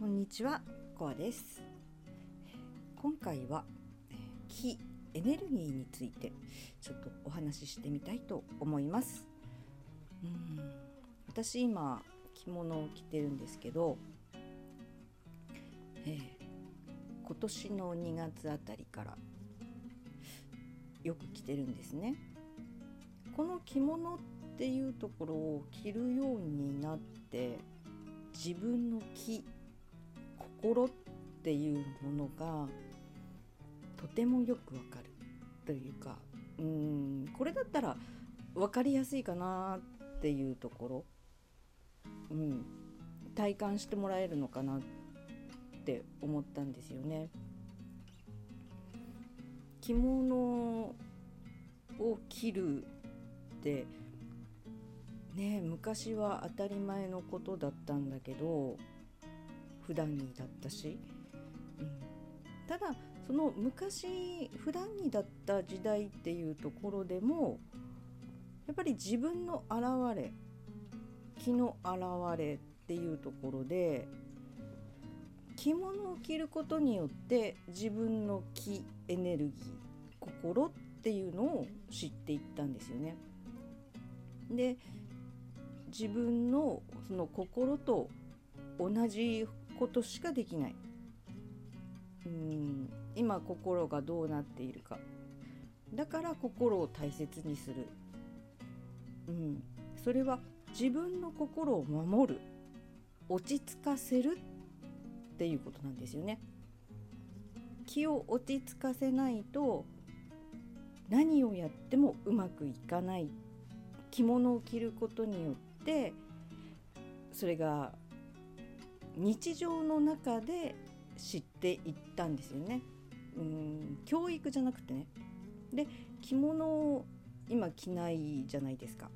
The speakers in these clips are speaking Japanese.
こんにちは、コアです。今回はえー気エネルギーについてちょっとお話ししてみたいと思います。うん私今着物を着てるんですけど、えー今年の2月あたりからよく着てるんですね。この着物っていうところを着るようになって自分の気心っていうものがとてもよくわかるというかうんこれだったら分かりやすいかなっていうところ、うん、体感してもらえるのかなって思ったんですよね。着物を着るってね昔は当たり前のことだったんだけど普段着だったし、うん、ただその昔普段着だった時代っていうところでもやっぱり自分の現れ気の現れっていうところで着物を着ることによって自分の気エネルギー心っていうのを知っていったんですよね。で自分のその心と同じことしかできない。うん。今心がどうなっているか。だから心を大切にする、うん、それは自分の心を守る。落ち着かせるっていうことなんですよね。気を落ち着かせないと何をやってもうまくいかない。着物を着ることによってそれが日常の中で知っていったんですよね。うん教育じゃなくてね。で着物を今着ないじゃないですか。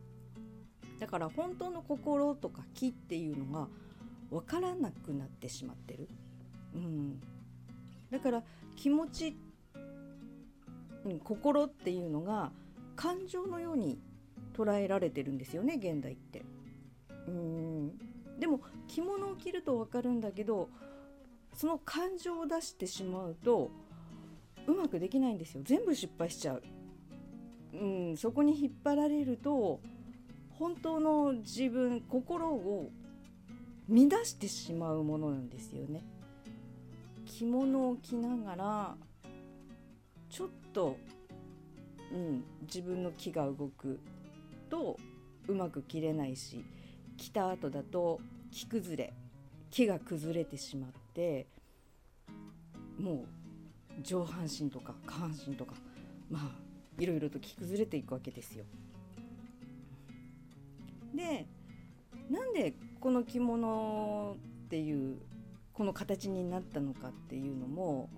だから本当の心とか気っていうのが分からなくなってしまってる。うん、だから気持ち、うん、心っていうのが感情のように捉えられてるんですよね現代って。うんでも着物を着ると分かるんだけどその感情を出してしまうとうまくできないんですよ全部失敗しちゃう。うん、そこに引っ張られると本当の自分心を乱してしまうものなんですよね。着物を着ながらちょっと、うん、自分の気が動くとうまく着れないし着た後だと着崩れ木が崩れてしまってもう上半身とか下半身とかまあいろいろと着崩れていくわけですよ。でなんでこの着物っていうこの形になったのかっていうのも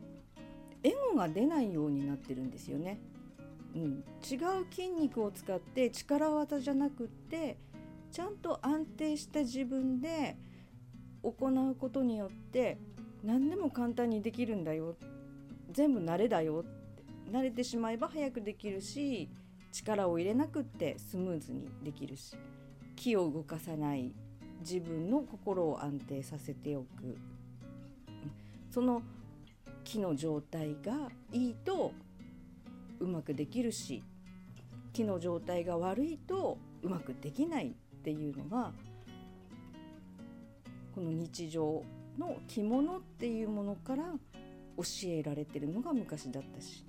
エゴが出ないようになってるんですよね。うん、違う筋肉を使って力技じゃなくってちゃんと安定した自分で行うことによって何でも簡単にできるんだよ。全部慣れだよ。慣れてしまえば早くできるし力を入れなくってスムーズにできるし気を動かさない自分の心を安定させておく。その気の状態がいいとうまくできるし気の状態が悪いとうまくできない。っていうのがこの日常の着物っていうものから教えられてるのが昔だったし、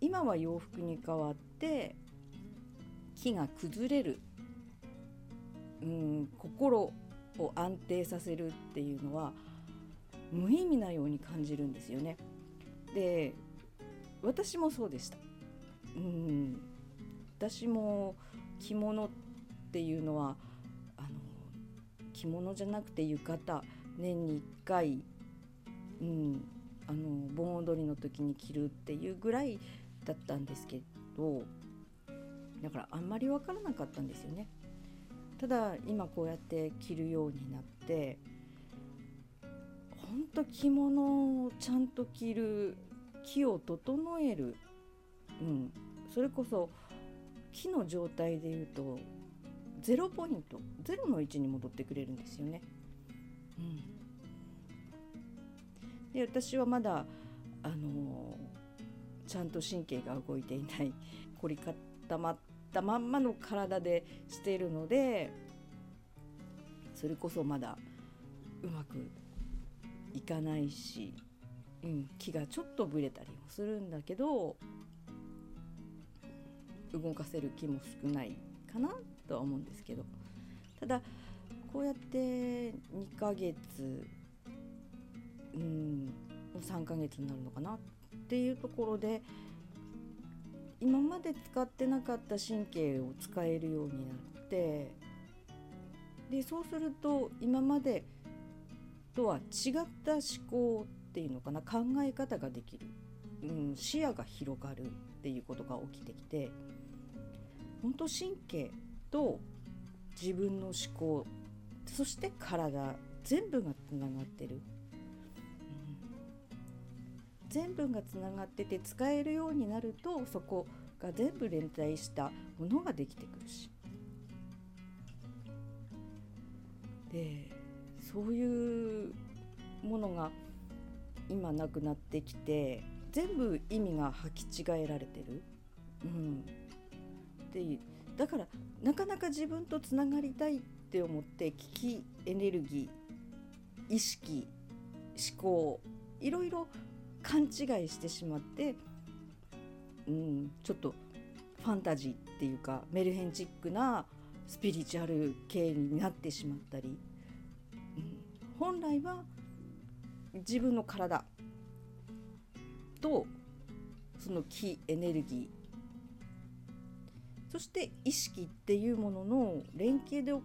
今は洋服に変わって木が崩れる、うん、心を安定させるっていうのは無意味なように感じるんですよね。で私もそうでした。うん、私も着物っていうのはあの着物じゃなくて浴衣年に1回、うん、あの盆踊りの時に着るっていうぐらいだったんですけどだからあんまり分からなかったんですよね。ただ今こうやって着るようになって本当着物をちゃんと着る気を整える、うん、それこそ木の状態でいうとゼロポイントゼロの位置に戻ってくれるんですよね。うん、で私はまだあのちゃんと神経が動いていない凝り固まったまんまの体でしているのでそれこそまだうまくいかないし、うん、気がちょっとぶれたりもするんだけど動かせる気も少ないかなとは思うんですけど。ただこうやって2ヶ月うん3ヶ月になるのかなっていうところで今まで使ってなかった神経を使えるようになってでそうすると今までとは違った思考っていうのかな考え方ができる、うん、視野が広がるっていうことが起きてきて本当神経と自分の思考そして体全部がつながってる、うん、全部がつながってて使えるようになるとそこが全部連帯したものができてくるし。でそういうものが今なくなってきて全部意味が履き違えられてる、うん、っていうだからなかなか自分とつながりたいって思って危機エネルギー意識思考いろいろ勘違いしてしまって、うん、ちょっとファンタジーっていうかメルヘンチックなスピリチュアル系になってしまったり、うん、本来は自分の体とその気エネルギーそして意識っていうものの連携で行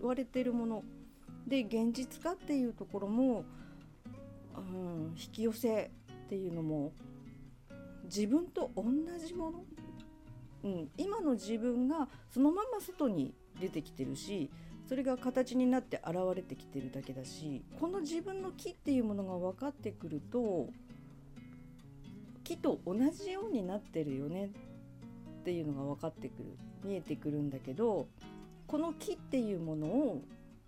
われているもので現実化っていうところも、うん、引き寄せっていうのも自分と同じもの、うん、今の自分がそのまま外に出てきてるしそれが形になって現れてきてるだけだしこの自分の木っていうものが分かってくると木と同じようになってるよね。っていうのが分かってくる見えてくるんだけどこの木っていうものを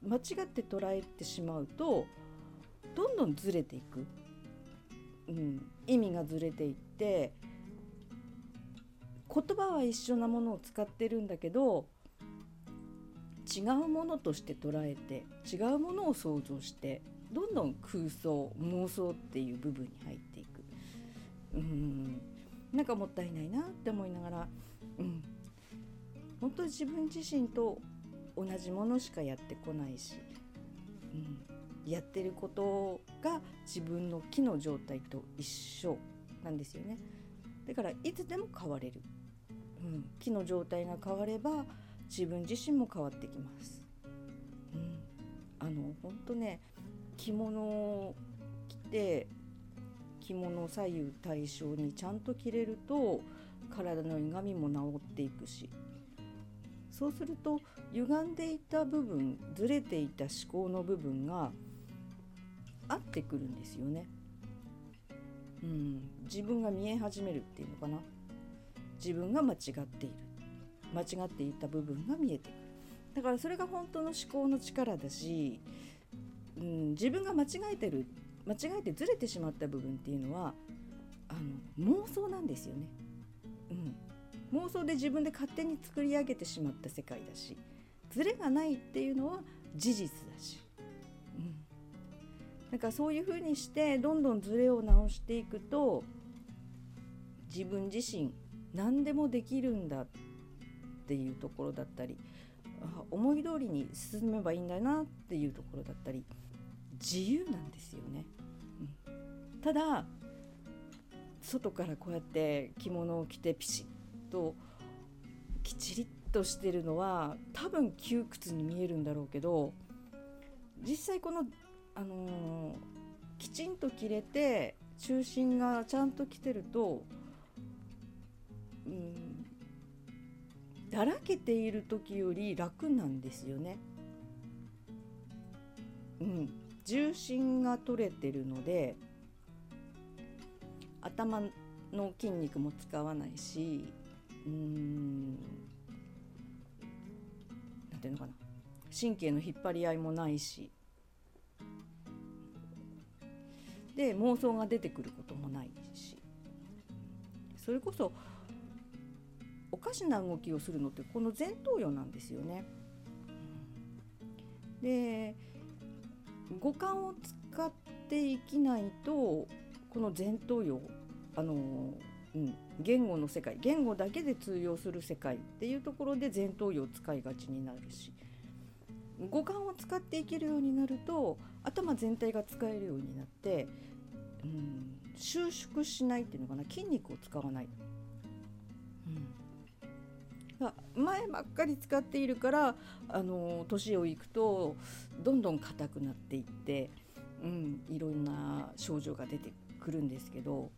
間違って捉えてしまうとどんどんずれていく、うん、意味がずれていって言葉は一緒なものを使ってるんだけど違うものとして捉えて違うものを想像してどんどん空想妄想っていう部分に入っていく。うんなんかもったいないなって思いながらうん、本当に自分自身と同じものしかやってこないし、うん、やってることが自分の木の状態と一緒なんですよね。だからいつでも変われる、うん、木の状態が変われば自分自身も変わってきます、うん、あの本当ね着物を着て着物左右対称にちゃんと着れると体の歪みも治っていくし。そうすると歪んでいた部分ずれていた思考の部分が合ってくるんですよね。うん、自分が見え始めるっていうのかな。自分が間違っている。間違っていた部分が見えてくる。だからそれが本当の思考の力だし、うん、自分が間違えてる間違えてずれてしまった部分っていうのはあの妄想なんですよね。うん、妄想で自分で勝手に作り上げてしまった世界だしズレがないっていうのは事実だし、うん、なんかそういうふうにしてどんどんズレを直していくと自分自身何でもできるんだっていうところだったり思い通りに進めばいいんだなっていうところだったり自由なんですよね。うん、ただ外からこうやって着物を着てピシッときちりとしてるのは多分窮屈に見えるんだろうけど実際この、あのー、きちんと着れて中心がちゃんと着てると、うん、だらけている時より楽なんですよね。うん、重心が取れてるので頭の筋肉も使わないしうーんていうのかな。神経の引っ張り合いもないし。で妄想が出てくることもないし。それこそおかしな動きをするのってこの前頭葉なんですよね。で五感を使って生きないとこの前頭葉あの、うん、言語の世界言語だけで通用する世界っていうところで前頭葉を使いがちになるし五感を使っていけるようになると頭全体が使えるようになって、うん、収縮しないっていうのかな筋肉を使わない。うん、前ばっかり使っているからあの年をいくとどんどん硬くなっていって、うん、いろんな症状が出てくんですけど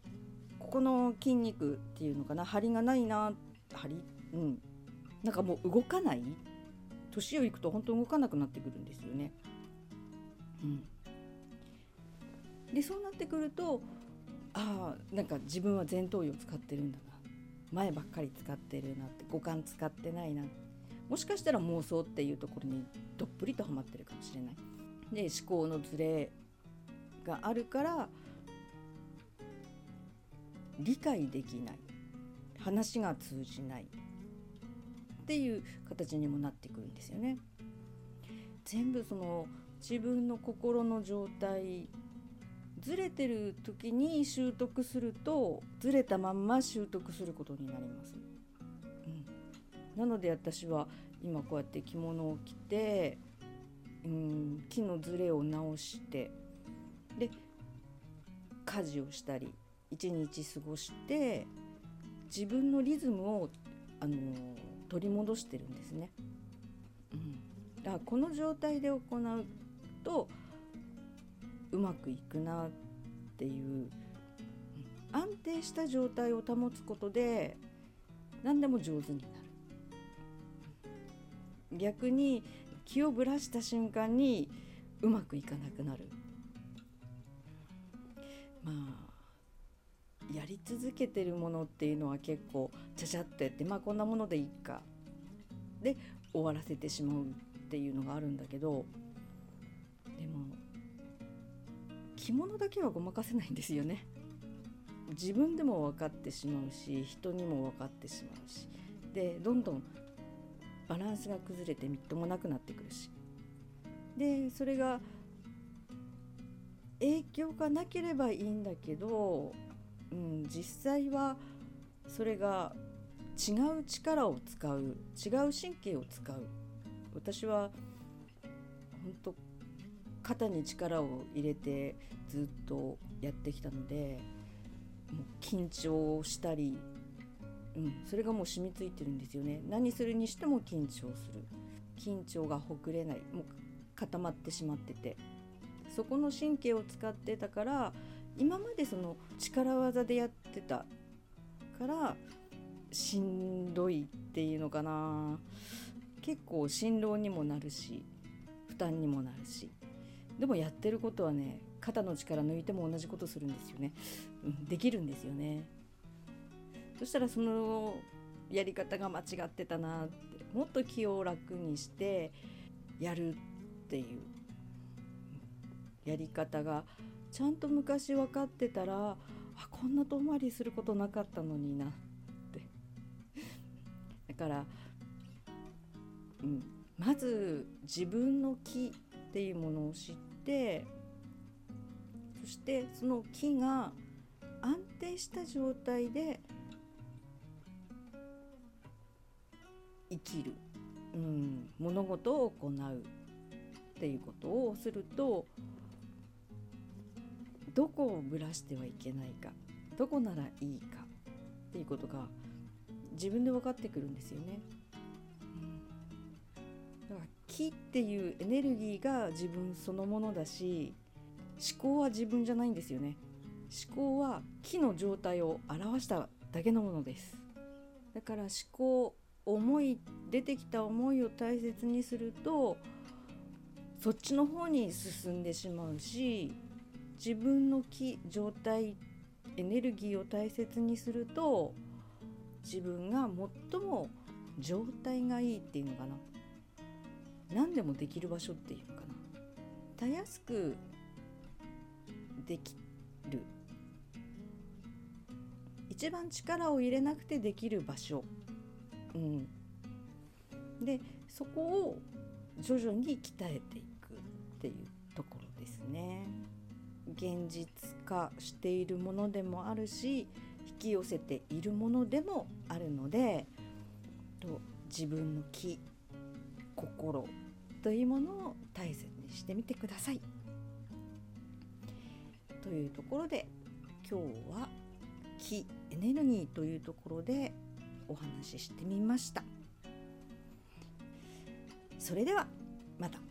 ここの筋肉っていうのかな張りがないな張りうん。なんかもう動かない。年をいくと本当動かなくなってくるんですよね。うん、でそうなってくるとああなんか自分は前頭葉使ってるんだな。前ばっかり使ってるなって五感使ってないな。もしかしたら妄想っていうところにどっぷりとはまってるかもしれない。で思考のズレがあるから理解できない話が通じないっていう形にもなってくるんですよね。全部その自分の心の状態ずれてる時に習得するとずれたまんま習得することになります。うん、なので私は今こうやって着物を着て、うん、木のずれを直してで家事をしたり一日過ごして自分のリズムを、あの取り戻してるんですね。うん、だからこの状態で行うとうまくいくなっていう安定した状態を保つことで何でも上手になる。逆に気をぶらした瞬間にうまくいかなくなる。まあやり続けてるものっていうのは結構ちゃちゃっとやってまあこんなものでいいか。で終わらせてしまうっていうのがあるんだけどでも着物だけはごまかせないんですよね。自分でも分かってしまうし人にも分かってしまうし。でどんどんバランスが崩れてみっともなくなってくるし。でそれが影響がなければいいんだけど、うん、実際はそれが違う力を使う違う神経を使う。私は本当肩に力を入れてずっとやってきたのでもう緊張したり、うん、それがもう染みついてるんですよね。何するにしても緊張する。緊張がほぐれない。もう固まってしまってて。そこの神経を使ってたから今までその力技でやってたからしんどいっていうのかな。結構辛労にもなるし負担にもなるし。でもやってることはね肩の力抜いても同じことするんですよね、うん、できるんですよね。そしたらそのやり方が間違ってたなってもっと気を楽にしてやるっていうやり方がちゃんと昔分かってたらあこんな遠回りすることなかったのになって。だから、うん、まず自分の気っていうものを知ってそしてその木が安定した状態で生きる、うん、物事を行うっていうことをするとどこをぶらしてはいけないかどこならいいかっていうことが自分で分かってくるんですよね。だから気っていうエネルギーが自分そのものだし思考は自分じゃないんですよね。思考は気の状態を表しただけのものです。だから思考思い出てきた思いを大切にするとそっちの方に進んでしまうし自分の気状態エネルギーを大切にすると自分が最も状態がいいっていうのかな。何でもできる場所っていうのかな。たやすくできる。一番力を入れなくてできる場所、うん、でそこを徐々に鍛えてい現実化しているものでもあるし引き寄せているものでもあるのでと自分の気心というものを大切にしてみてください。というところで今日は気エネルギーというところでお話ししてみました。それではまた。